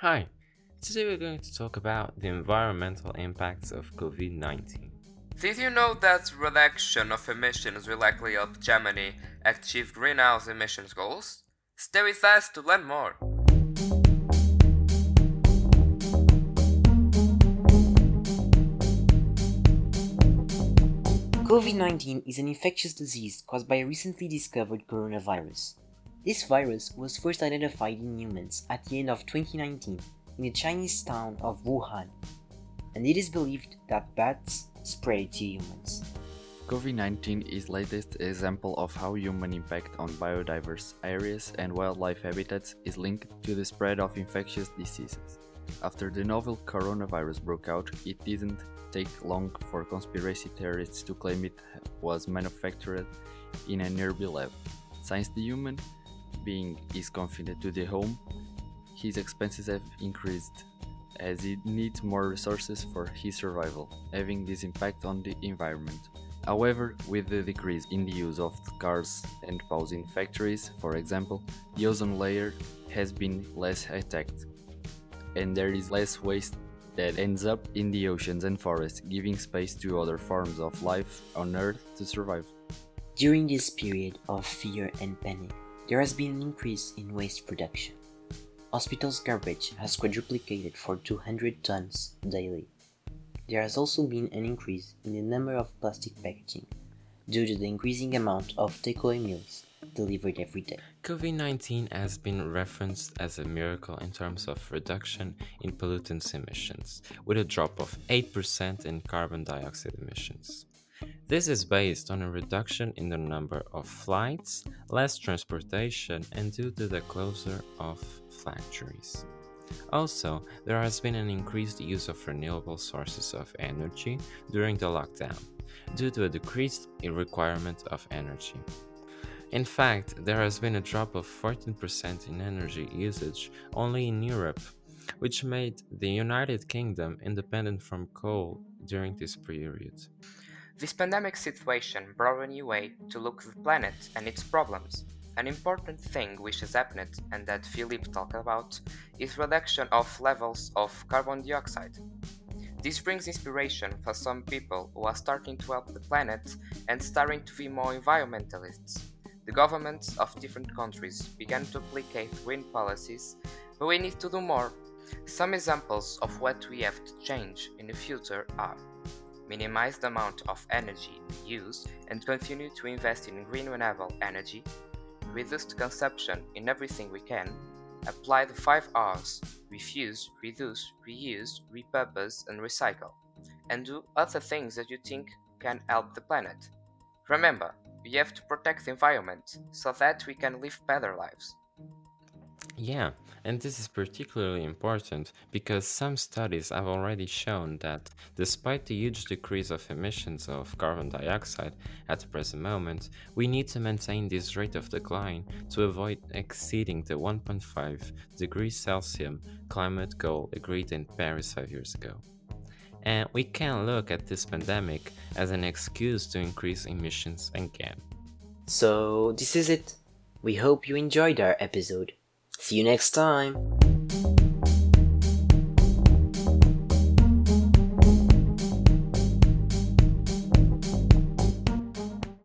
Hi, today we're going to talk about the environmental impacts of COVID 19. Did you know that reduction of emissions will likely help Germany achieve greenhouse emissions goals? Stay with us to learn more. COVID 19 is an infectious disease caused by a recently discovered coronavirus. This virus was first identified in humans at the end of 2019 in the Chinese town of Wuhan, and it is believed that bats spread to humans. COVID-19 is latest example of how human impact on biodiverse areas and wildlife habitats is linked to the spread of infectious diseases. After the novel coronavirus broke out, it didn't take long for conspiracy theorists to claim it was manufactured in a nearby lab. Since the human being is confined to the home, his expenses have increased as he needs more resources for his survival, having this impact on the environment. However, with the decrease in the use of cars and pause in factories, for example, the ozone layer has been less attacked, and there is less waste that ends up in the oceans and forests, giving space to other forms of life on Earth to survive. During this period of fear and panic, there has been an increase in waste production. Hospitals' garbage has quadruplicated for 200 tons daily. There has also been an increase in the number of plastic packaging due to the increasing amount of takeaway meals delivered every day. COVID 19 has been referenced as a miracle in terms of reduction in pollutants emissions, with a drop of 8% in carbon dioxide emissions. This is based on a reduction in the number of flights, less transportation, and due to the closure of factories. Also, there has been an increased use of renewable sources of energy during the lockdown, due to a decreased requirement of energy. In fact, there has been a drop of 14% in energy usage only in Europe, which made the United Kingdom independent from coal during this period. This pandemic situation brought a new way to look at the planet and its problems. An important thing which has happened and that Philip talked about is reduction of levels of carbon dioxide. This brings inspiration for some people who are starting to help the planet and starting to be more environmentalists. The governments of different countries began to apply green policies, but we need to do more. Some examples of what we have to change in the future are minimize the amount of energy used and continue to invest in green renewable energy, reduce consumption in everything we can, apply the 5 R's refuse, reduce, reuse, repurpose, and recycle, and do other things that you think can help the planet. Remember, we have to protect the environment so that we can live better lives. Yeah, and this is particularly important because some studies have already shown that despite the huge decrease of emissions of carbon dioxide at the present moment, we need to maintain this rate of decline to avoid exceeding the 1.5 degrees Celsius climate goal agreed in Paris five years ago. And we can look at this pandemic as an excuse to increase emissions again. So, this is it. We hope you enjoyed our episode. See you next time!